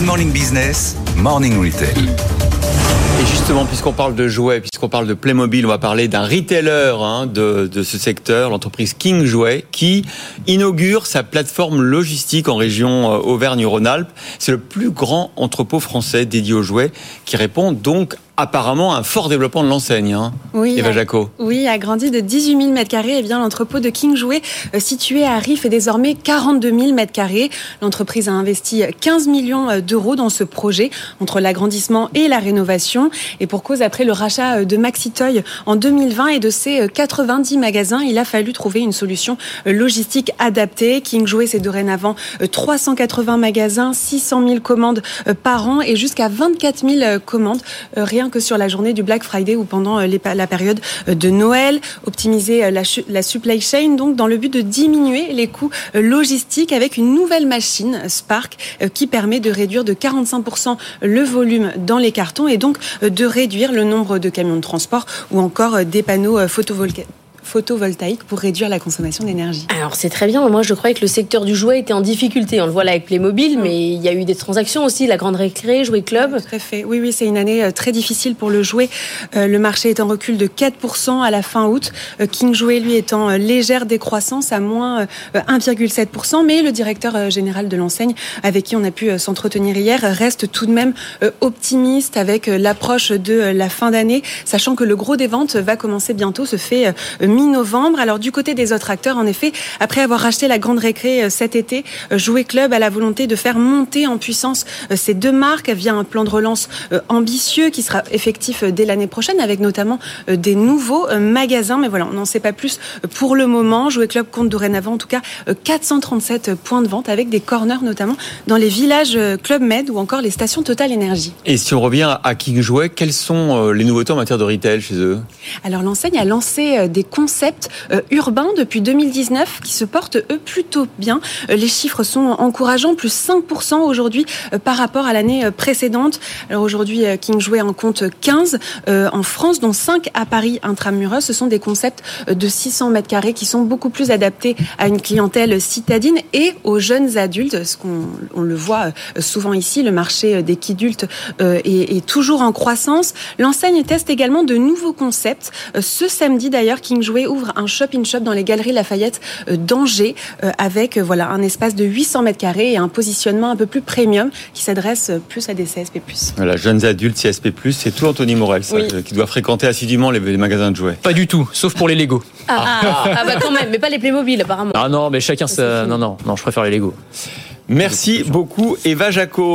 Good Morning Business, Morning Retail. Et justement, puisqu'on parle de jouets, puisqu'on parle de Playmobil, on va parler d'un retailer hein, de, de, ce secteur, l'entreprise King Jouet, qui inaugure sa plateforme logistique en région euh, Auvergne-Rhône-Alpes. C'est le plus grand entrepôt français dédié aux jouets, qui répond donc apparemment un fort développement de l'enseigne. Hein. Oui, Eva Jaco. Oui, agrandi de 18 000 mètres carrés. Eh bien, l'entrepôt de King Jouet, euh, situé à Riff, est désormais 42 000 mètres carrés. L'entreprise a investi 15 millions euh, d'euros dans ce projet entre l'agrandissement et la rénovation. Et pour cause, après le rachat euh, de Maxitoy en 2020 et de ses 90 magasins, il a fallu trouver une solution logistique adaptée. King Jouet, c'est dorénavant 380 magasins, 600 000 commandes par an et jusqu'à 24 000 commandes rien que sur la journée du Black Friday ou pendant euh, la période euh, de Noël, optimiser euh, la, supply chain, donc dans le but de diminuer les coûts logistiques avec une nouvelle machine Spark qui permet de réduire de 45% le volume dans les cartons et donc de réduire le nombre de camions de transport ou encore des panneaux photovoltaïques photovoltaïque pour réduire la consommation d'énergie. Alors c'est très bien. Moi je croyais que le secteur du jouet était en difficulté. On le voit là avec Playmobil, mm. mais il y a eu des transactions aussi. La Grande Récré, Jouet Club. Tout à fait. Oui, oui, c'est une année euh, très difficile pour le jouet. Euh, le marché est en recul de 4% à la fin août. Euh, King Jouet, lui, est en légère décroissance à moins 1,7%. Mais le directeur général de l'enseigne, avec qui on a pu s'entretenir hier, reste tout de même optimiste avec l'approche de la fin d'année, sachant que le gros des ventes va commencer bientôt, se fait mi-novembre. Alors du côté des autres acteurs, en effet, après avoir racheté la Grande Récré euh, cet été, euh, Jouet Club a la volonté de faire monter en puissance euh, ces deux marques via un plan de relance ambitieux qui sera effectif dès l'année prochaine, avec notamment des nouveaux magasins. Mais voilà, on n'en sait pas plus pour le moment. Jouet Club compte dorénavant en tout cas 437 points de vente avec des corners notamment dans les villages Club Med ou encore les stations Total Énergie. Et si on revient à King Jouet, quelles sont les nouveautés en matière de retail chez eux? Alors l'enseigne a lancé des concept euh, urbain depuis 2019 qui se porte eux plutôt bien. Euh, les chiffres sont encourageants, plus 5% aujourd'hui euh, par rapport à l'année précédente. Alors aujourd'hui, King Jouet en compte 15 en France, dont 5 à Paris intramuros. Ce sont des concepts de 600 mètres carrés qui sont beaucoup plus adaptés à une clientèle citadine et aux jeunes adultes. Ce qu'on on le voit souvent ici, le marché des kidultes est, est toujours en croissance. L'enseigne teste également de nouveaux concepts. Ce samedi d'ailleurs, King Jouet ouvre un shop-in-shop dans les galeries Lafayette euh, d'Angers euh, avec euh, voilà un espace de 800 mètres carrés et un positionnement un peu plus premium qui s'adresse plus à des CSP+. Voilà, jeunes adultes CSP+, c'est tout Anthony Morel qui doit fréquenter assidûment les, magasins de jouets. Pas du tout, sauf pour les Lego. Ah, ah. ah bah quand même, mais pas les Playmobil apparemment. Ah non, mais chacun ça... Non, non, non, je préfère les Lego. Merci beaucoup Eva Jaco.